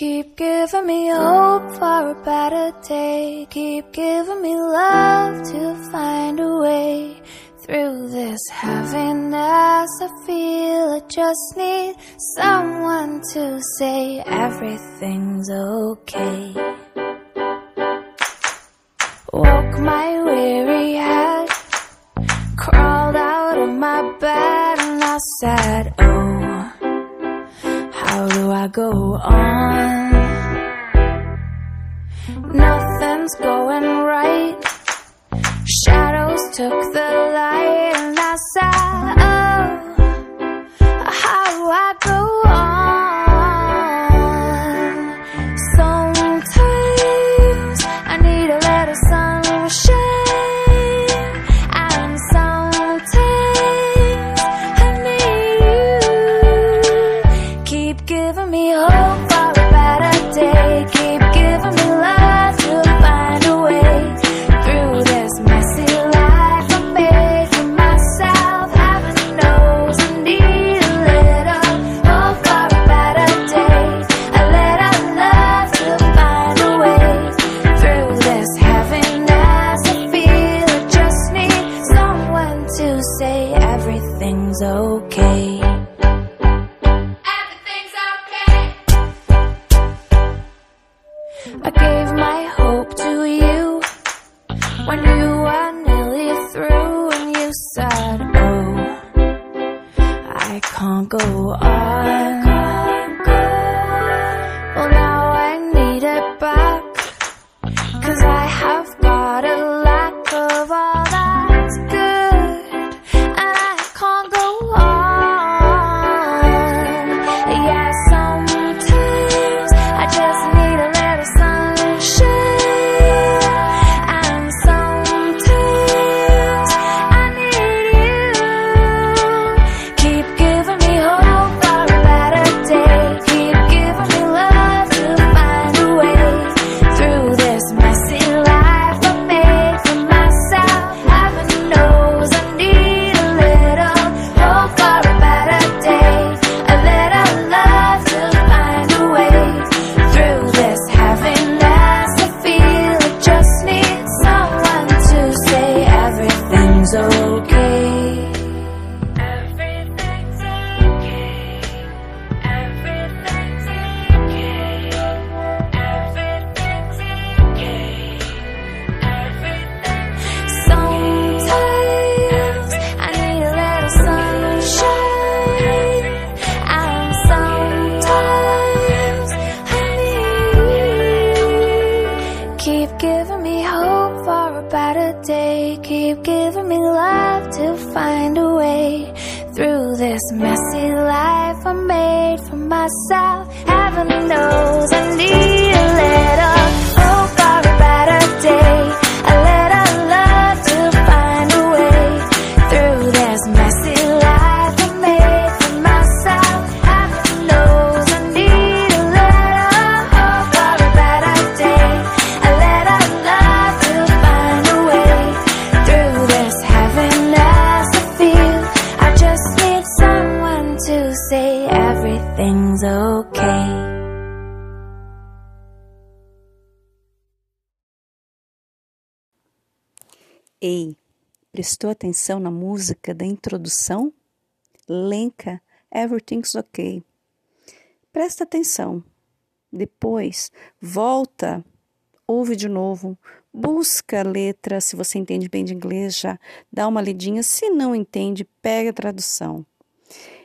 Keep giving me hope for a better day. Keep giving me love to find a way through this heaviness. I feel I just need someone to say everything's okay. Woke my weary head, crawled out of my bed, and I said, Oh, how do I go on? Nothing's going right. Shadows took the light, and I said, I gave my hope to you when you were nearly through, and you said, Oh, I can't go on. To find a way through this messy life I made for myself. Heaven knows I need Ei, prestou atenção na música da introdução? Lenca, Everything's Okay. Presta atenção. Depois, volta, ouve de novo, busca a letra, se você entende bem de inglês já, dá uma lidinha, se não entende, pega a tradução.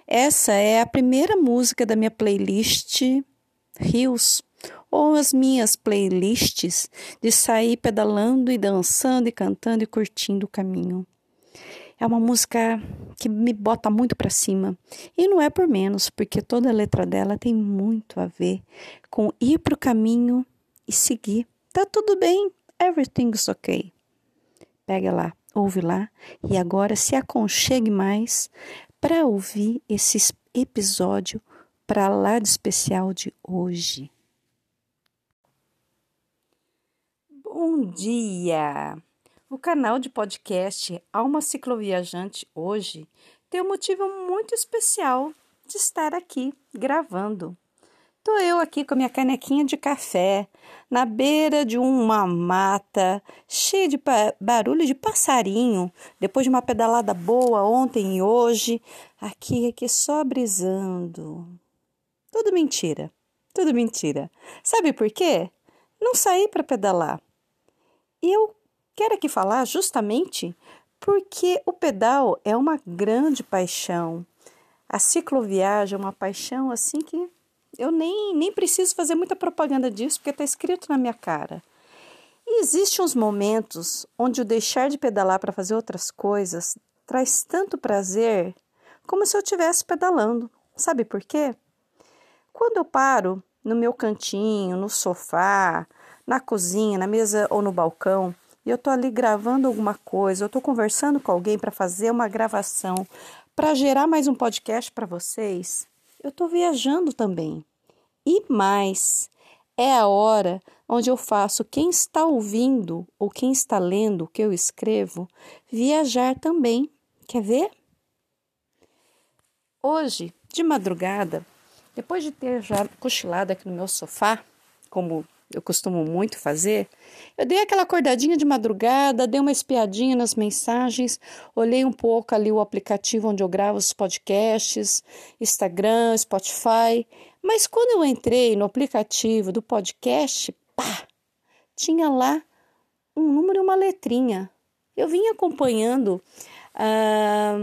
Essa é a primeira música da minha playlist Rios, ou as minhas playlists de sair pedalando e dançando e cantando e curtindo o caminho. É uma música que me bota muito para cima. E não é por menos, porque toda a letra dela tem muito a ver com ir para o caminho e seguir. Tá tudo bem, everything's okay. Pega lá, ouve lá e agora se aconchegue mais para ouvir esse episódio para lá de especial de hoje. Bom dia! O canal de podcast Alma Cicloviajante hoje tem um motivo muito especial de estar aqui gravando. Tô eu aqui com minha canequinha de café, na beira de uma mata, cheia de barulho de passarinho, depois de uma pedalada boa ontem e hoje, aqui aqui só brisando. Tudo mentira. Tudo mentira. Sabe por quê? Não saí para pedalar. E eu quero aqui falar justamente porque o pedal é uma grande paixão. A cicloviagem é uma paixão assim que eu nem, nem preciso fazer muita propaganda disso, porque está escrito na minha cara. E existem uns momentos onde o deixar de pedalar para fazer outras coisas traz tanto prazer como se eu estivesse pedalando. Sabe por quê? Quando eu paro no meu cantinho, no sofá, na cozinha, na mesa ou no balcão, e eu estou ali gravando alguma coisa, eu estou conversando com alguém para fazer uma gravação, para gerar mais um podcast para vocês, eu estou viajando também. E mais, é a hora onde eu faço quem está ouvindo ou quem está lendo o que eu escrevo viajar também. Quer ver? Hoje, de madrugada, depois de ter já cochilado aqui no meu sofá, como eu costumo muito fazer, eu dei aquela acordadinha de madrugada, dei uma espiadinha nas mensagens, olhei um pouco ali o aplicativo onde eu gravo os podcasts, Instagram, Spotify, mas quando eu entrei no aplicativo do podcast, pá, tinha lá um número e uma letrinha. Eu vim acompanhando ah,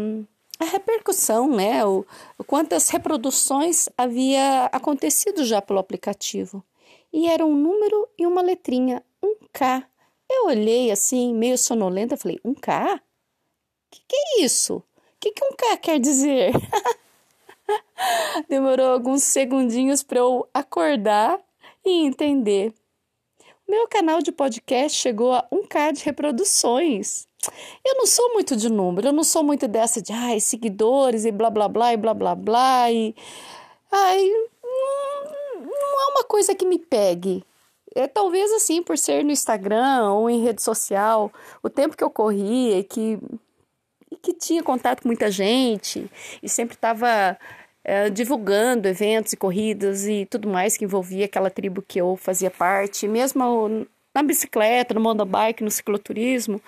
a repercussão, né? O, quantas reproduções havia acontecido já pelo aplicativo e era um número e uma letrinha, um K. Eu olhei assim, meio sonolenta, falei: um K? Que que é isso? O que, que um K quer dizer? Demorou alguns segundinhos para eu acordar e entender. Meu canal de podcast chegou a 1K de reproduções. Eu não sou muito de número, eu não sou muito dessa de ai, seguidores e blá blá blá e blá blá blá e ai, uma coisa que me pegue. É, talvez assim, por ser no Instagram ou em rede social, o tempo que eu corria e que, e que tinha contato com muita gente e sempre estava é, divulgando eventos e corridas e tudo mais que envolvia aquela tribo que eu fazia parte, mesmo na bicicleta, no mountain bike, no cicloturismo,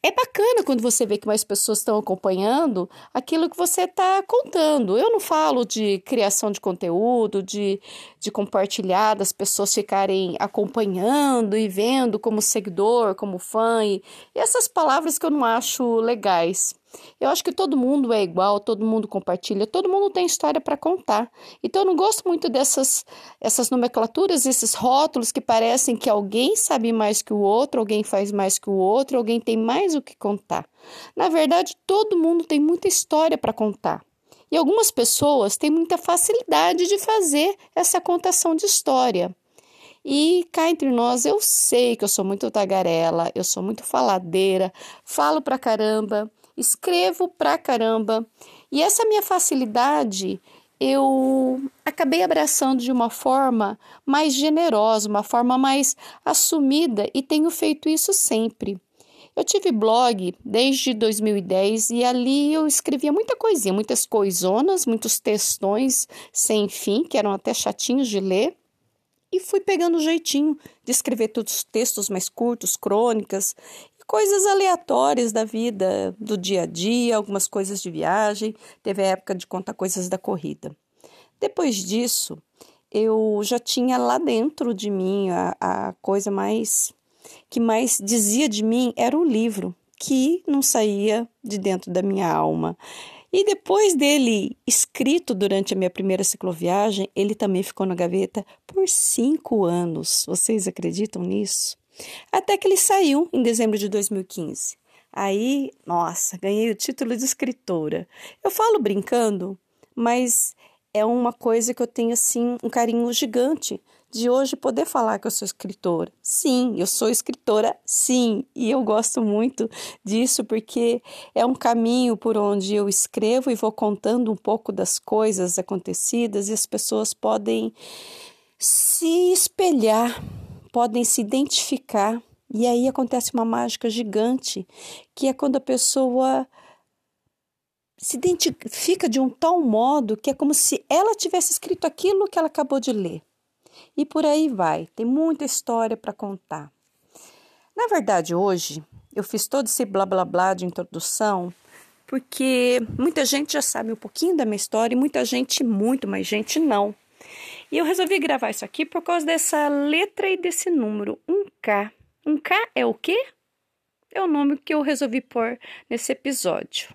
é bacana quando você vê que mais pessoas estão acompanhando aquilo que você está contando. Eu não falo de criação de conteúdo, de, de compartilhar, das pessoas ficarem acompanhando e vendo como seguidor, como fã, e, e essas palavras que eu não acho legais. Eu acho que todo mundo é igual, todo mundo compartilha, todo mundo tem história para contar. Então eu não gosto muito dessas essas nomenclaturas, esses rótulos que parecem que alguém sabe mais que o outro, alguém faz mais que o outro, alguém tem mais o que contar. Na verdade, todo mundo tem muita história para contar. E algumas pessoas têm muita facilidade de fazer essa contação de história. E cá entre nós, eu sei que eu sou muito tagarela, eu sou muito faladeira, falo pra caramba, escrevo pra caramba. E essa minha facilidade eu acabei abraçando de uma forma mais generosa, uma forma mais assumida e tenho feito isso sempre. Eu tive blog desde 2010 e ali eu escrevia muita coisinha, muitas coisonas, muitos textões sem fim, que eram até chatinhos de ler. E fui pegando o jeitinho de escrever todos os textos mais curtos, crônicas, coisas aleatórias da vida, do dia a dia, algumas coisas de viagem. Teve a época de contar coisas da corrida. Depois disso, eu já tinha lá dentro de mim a, a coisa mais que mais dizia de mim era o livro, que não saía de dentro da minha alma. E depois dele escrito durante a minha primeira cicloviagem, ele também ficou na gaveta por cinco anos. Vocês acreditam nisso? Até que ele saiu em dezembro de 2015. Aí, nossa, ganhei o título de escritora. Eu falo brincando, mas é uma coisa que eu tenho assim um carinho gigante de hoje poder falar que eu sou escritora. Sim, eu sou escritora, sim, e eu gosto muito disso porque é um caminho por onde eu escrevo e vou contando um pouco das coisas acontecidas e as pessoas podem se espelhar podem se identificar. E aí acontece uma mágica gigante, que é quando a pessoa se identifica de um tal modo que é como se ela tivesse escrito aquilo que ela acabou de ler. e por aí vai. Tem muita história para contar. Na verdade, hoje eu fiz todo esse blá blá blá de introdução porque muita gente já sabe um pouquinho da minha história e muita gente, muito mais gente, não. E eu resolvi gravar isso aqui por causa dessa letra e desse número, 1K. 1K é o quê? É o nome que eu resolvi pôr nesse episódio.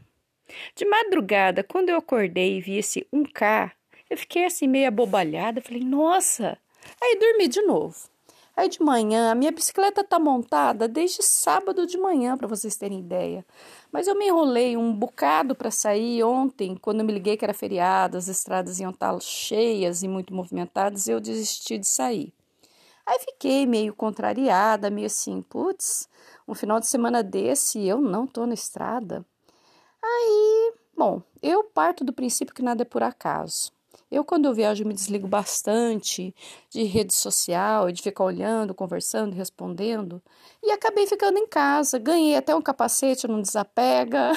De madrugada, quando eu acordei e vi esse 1K, eu fiquei assim meio abobalhada, falei, nossa! Aí dormi de novo. Aí de manhã, a minha bicicleta tá montada desde sábado de manhã, para vocês terem ideia. Mas eu me enrolei um bocado para sair ontem, quando me liguei que era feriado, as estradas iam estar cheias e muito movimentadas, eu desisti de sair. Aí fiquei meio contrariada, meio assim, putz, um final de semana desse eu não tô na estrada. Aí, bom, eu parto do princípio que nada é por acaso. Eu, quando eu viajo, me desligo bastante de rede social de ficar olhando, conversando, respondendo. E acabei ficando em casa. Ganhei até um capacete, não desapega,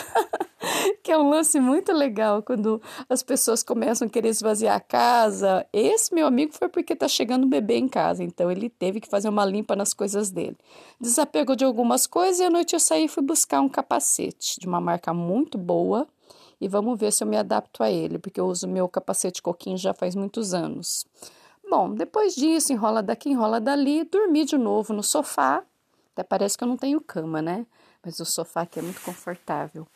que é um lance muito legal quando as pessoas começam a querer esvaziar a casa. Esse meu amigo foi porque tá chegando um bebê em casa, então ele teve que fazer uma limpa nas coisas dele. Desapegou de algumas coisas e à noite eu saí e fui buscar um capacete de uma marca muito boa e vamos ver se eu me adapto a ele, porque eu uso meu capacete coquinho já faz muitos anos. Bom, depois disso, enrola daqui, enrola dali, dormi de novo no sofá. Até parece que eu não tenho cama, né? Mas o sofá aqui é muito confortável.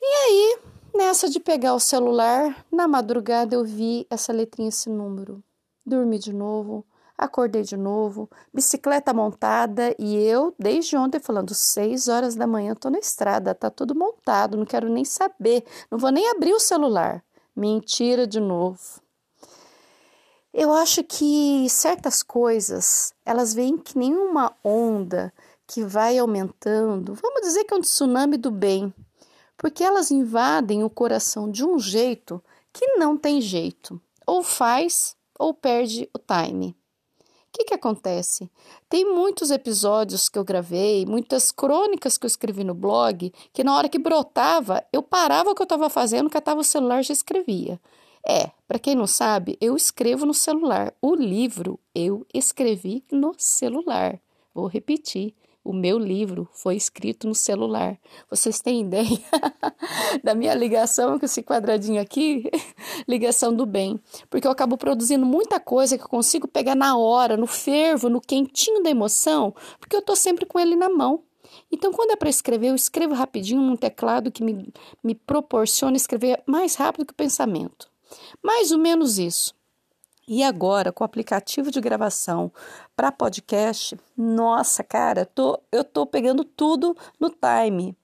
E aí, nessa de pegar o celular, na madrugada eu vi essa letrinha, esse número. Dormi de novo, Acordei de novo, bicicleta montada e eu, desde ontem, falando: seis horas da manhã, tô na estrada, tá tudo montado, não quero nem saber, não vou nem abrir o celular. Mentira de novo. Eu acho que certas coisas, elas vêm que nem uma onda que vai aumentando, vamos dizer que é um tsunami do bem, porque elas invadem o coração de um jeito que não tem jeito, ou faz ou perde o time que, que acontece? Tem muitos episódios que eu gravei, muitas crônicas que eu escrevi no blog, que na hora que brotava, eu parava o que eu estava fazendo, catava o celular e já escrevia. É, para quem não sabe, eu escrevo no celular. O livro eu escrevi no celular. Vou repetir. O meu livro foi escrito no celular. Vocês têm ideia da minha ligação com esse quadradinho aqui? ligação do bem. Porque eu acabo produzindo muita coisa que eu consigo pegar na hora, no fervo, no quentinho da emoção, porque eu estou sempre com ele na mão. Então, quando é para escrever, eu escrevo rapidinho num teclado que me, me proporciona escrever mais rápido que o pensamento. Mais ou menos isso. E agora, com o aplicativo de gravação para podcast, nossa, cara, tô, eu tô pegando tudo no time.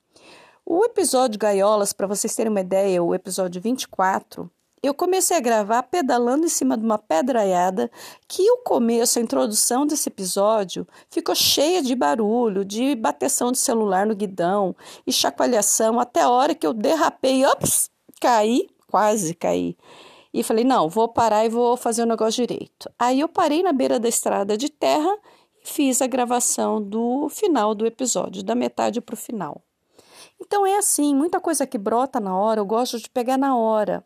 O episódio Gaiolas, para vocês terem uma ideia, o episódio 24, eu comecei a gravar pedalando em cima de uma pedraiada que o começo, a introdução desse episódio ficou cheia de barulho, de bateção de celular no guidão e chacoalhação até a hora que eu derrapei, ops, caí, quase caí e falei: não, vou parar e vou fazer o negócio direito. Aí eu parei na beira da estrada de terra e fiz a gravação do final do episódio, da metade para o final. Então é assim, muita coisa que brota na hora, eu gosto de pegar na hora.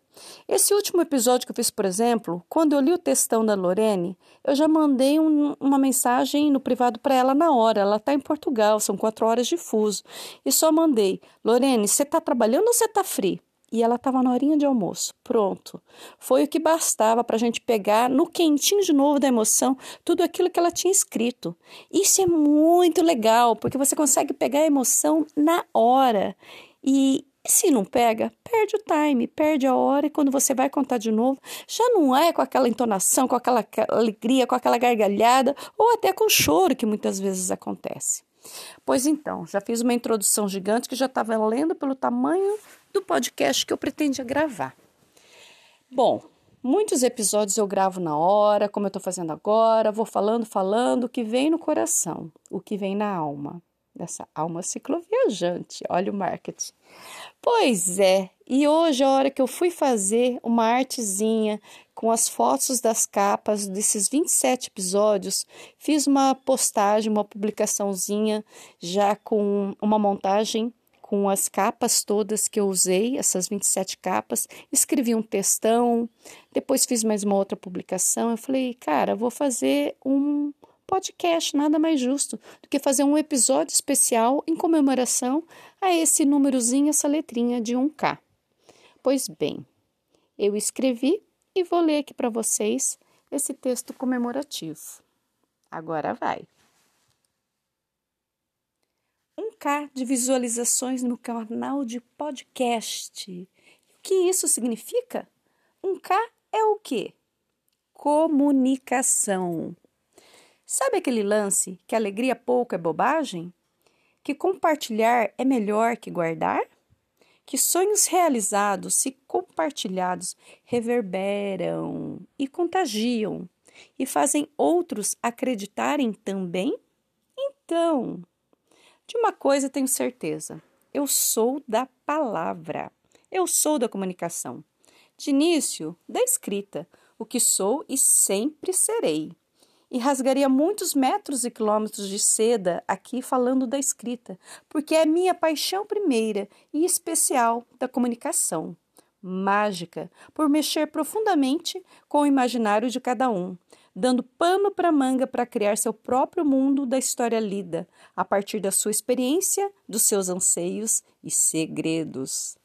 Esse último episódio que eu fiz, por exemplo, quando eu li o textão da Lorene, eu já mandei um, uma mensagem no privado para ela na hora. Ela está em Portugal, são quatro horas de fuso. E só mandei: Lorene, você está trabalhando ou você está free? E ela estava na horinha de almoço. Pronto. Foi o que bastava para a gente pegar no quentinho de novo da emoção tudo aquilo que ela tinha escrito. Isso é muito legal, porque você consegue pegar a emoção na hora. E se não pega, perde o time, perde a hora, e quando você vai contar de novo, já não é com aquela entonação, com aquela alegria, com aquela gargalhada, ou até com choro que muitas vezes acontece. Pois então, já fiz uma introdução gigante que já estava lendo pelo tamanho do podcast que eu pretendia gravar. Bom, muitos episódios eu gravo na hora, como eu estou fazendo agora, vou falando, falando o que vem no coração, o que vem na alma, dessa alma cicloviajante. Olha o marketing. Pois é, e hoje a hora que eu fui fazer uma artezinha com as fotos das capas desses 27 episódios, fiz uma postagem, uma publicaçãozinha já com uma montagem com as capas todas que eu usei, essas 27 capas, escrevi um textão, depois fiz mais uma outra publicação. Eu falei, cara, vou fazer um podcast, nada mais justo do que fazer um episódio especial em comemoração a esse númerozinho, essa letrinha de 1K. Pois bem, eu escrevi e vou ler aqui para vocês esse texto comemorativo. Agora vai. 1K de visualizações no canal de podcast. O que isso significa? 1K é o quê? Comunicação. Sabe aquele lance que alegria pouco é bobagem? Que compartilhar é melhor que guardar? Que sonhos realizados, se compartilhados, reverberam e contagiam e fazem outros acreditarem também? Então, de uma coisa tenho certeza: eu sou da palavra, eu sou da comunicação. De início, da escrita, o que sou e sempre serei. E rasgaria muitos metros e quilômetros de seda aqui falando da escrita, porque é minha paixão primeira e especial da comunicação. Mágica, por mexer profundamente com o imaginário de cada um, dando pano para manga para criar seu próprio mundo da história lida, a partir da sua experiência, dos seus anseios e segredos.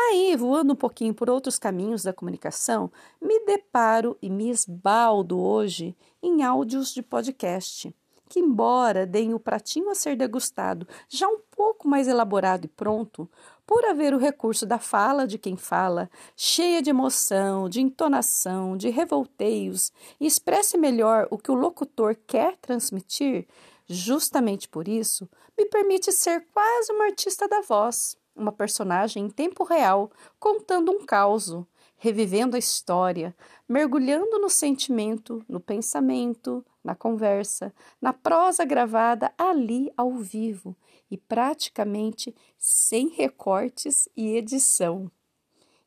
Aí, voando um pouquinho por outros caminhos da comunicação, me deparo e me esbaldo hoje em áudios de podcast, que, embora deem o pratinho a ser degustado já um pouco mais elaborado e pronto, por haver o recurso da fala de quem fala, cheia de emoção, de entonação, de revolteios, e expresse melhor o que o locutor quer transmitir, justamente por isso, me permite ser quase uma artista da voz, uma personagem em tempo real, contando um caos, revivendo a história, mergulhando no sentimento, no pensamento, na conversa, na prosa gravada ali ao vivo e praticamente sem recortes e edição.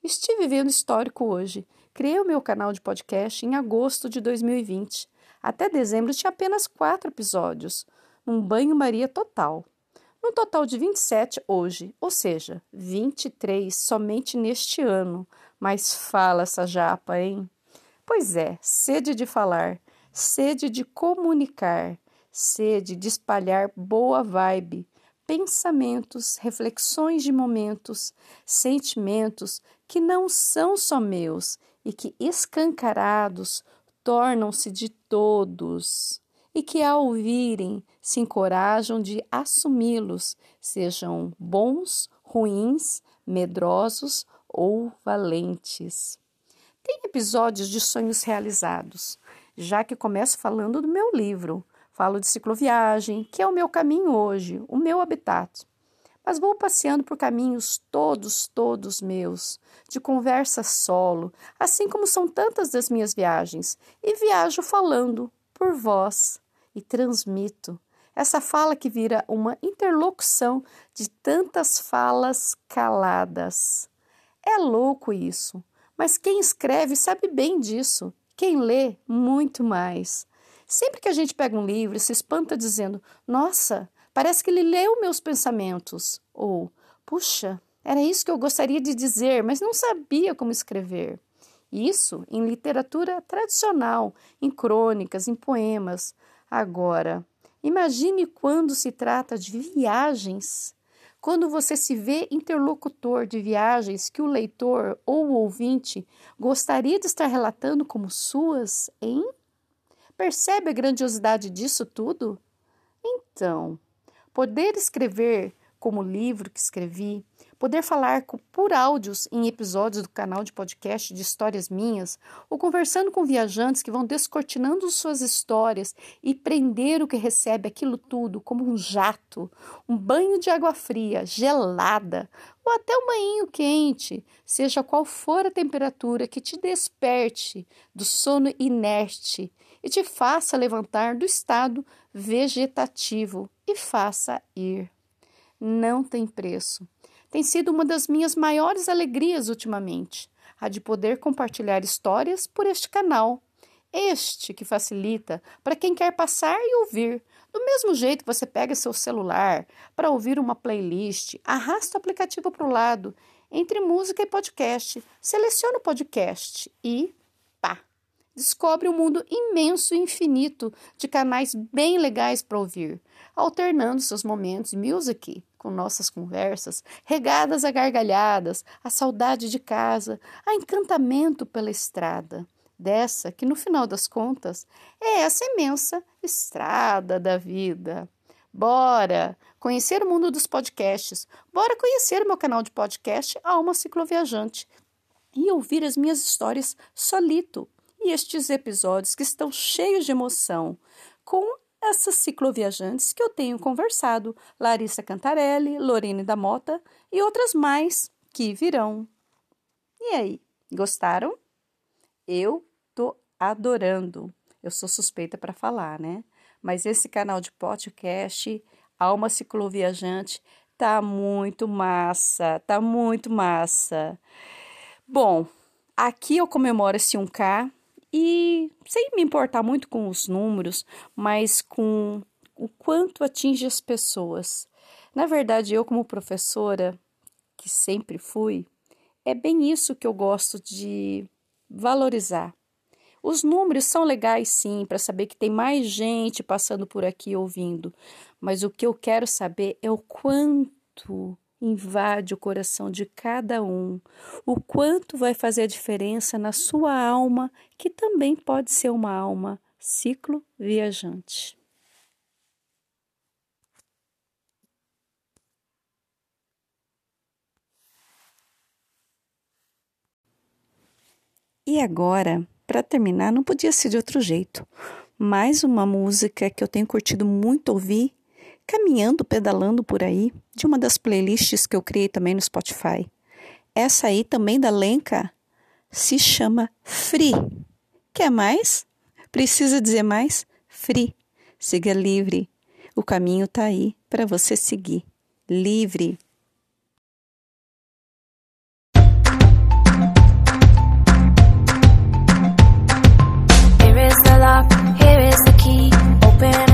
Estive vendo histórico hoje. Criei o meu canal de podcast em agosto de 2020. Até dezembro tinha apenas quatro episódios, um banho-maria total. Um total de 27 hoje, ou seja, 23 somente neste ano. Mas fala essa japa, hein? Pois é, sede de falar, sede de comunicar, sede de espalhar boa vibe, pensamentos, reflexões de momentos, sentimentos que não são só meus e que escancarados tornam-se de todos, e que ao ouvirem se encorajam de assumi-los, sejam bons, ruins, medrosos ou valentes. Tem episódios de sonhos realizados, já que começo falando do meu livro, Falo de cicloviagem, que é o meu caminho hoje, o meu habitat. Mas vou passeando por caminhos todos, todos meus, de conversa solo, assim como são tantas das minhas viagens, e viajo falando por voz e transmito. Essa fala que vira uma interlocução de tantas falas caladas. É louco isso, mas quem escreve sabe bem disso, quem lê, muito mais. Sempre que a gente pega um livro se espanta dizendo: Nossa, parece que ele leu meus pensamentos. Ou, Puxa, era isso que eu gostaria de dizer, mas não sabia como escrever. Isso em literatura tradicional, em crônicas, em poemas. Agora, imagine quando se trata de viagens. Quando você se vê interlocutor de viagens que o leitor ou o ouvinte gostaria de estar relatando como suas, hein? Percebe a grandiosidade disso tudo? Então, poder escrever como livro que escrevi, poder falar por áudios em episódios do canal de podcast de histórias minhas, ou conversando com viajantes que vão descortinando suas histórias e prender o que recebe aquilo tudo como um jato, um banho de água fria, gelada, ou até um banho quente, seja qual for a temperatura que te desperte do sono inerte e te faça levantar do estado vegetativo e faça ir. Não tem preço. Tem sido uma das minhas maiores alegrias ultimamente, a de poder compartilhar histórias por este canal. Este que facilita para quem quer passar e ouvir. Do mesmo jeito que você pega seu celular para ouvir uma playlist, arrasta o aplicativo para o lado, entre música e podcast, seleciona o podcast e! Descobre um mundo imenso e infinito de canais bem legais para ouvir, alternando seus momentos music com nossas conversas, regadas a gargalhadas, a saudade de casa, a encantamento pela estrada. Dessa que, no final das contas, é essa imensa estrada da vida. Bora conhecer o mundo dos podcasts, bora conhecer o meu canal de podcast Alma Cicloviajante e ouvir as minhas histórias solito e estes episódios que estão cheios de emoção com essas cicloviajantes que eu tenho conversado, Larissa Cantarelli, Lorene da Mota e outras mais que virão. E aí, gostaram? Eu tô adorando. Eu sou suspeita para falar, né? Mas esse canal de podcast, Alma Cicloviajante, tá muito massa, tá muito massa. Bom, aqui eu comemoro esse 1K e sem me importar muito com os números, mas com o quanto atinge as pessoas. Na verdade, eu como professora, que sempre fui, é bem isso que eu gosto de valorizar. Os números são legais sim, para saber que tem mais gente passando por aqui ouvindo, mas o que eu quero saber é o quanto invade o coração de cada um, o quanto vai fazer a diferença na sua alma, que também pode ser uma alma ciclo viajante. E agora para terminar, não podia ser de outro jeito. Mais uma música que eu tenho curtido muito ouvir, caminhando, pedalando por aí, de uma das playlists que eu criei também no Spotify. Essa aí também da Lenka se chama Free. Quer mais? Precisa dizer mais? Free. Siga livre. O caminho está aí para você seguir. Livre. Here is the lock, here is the key. Open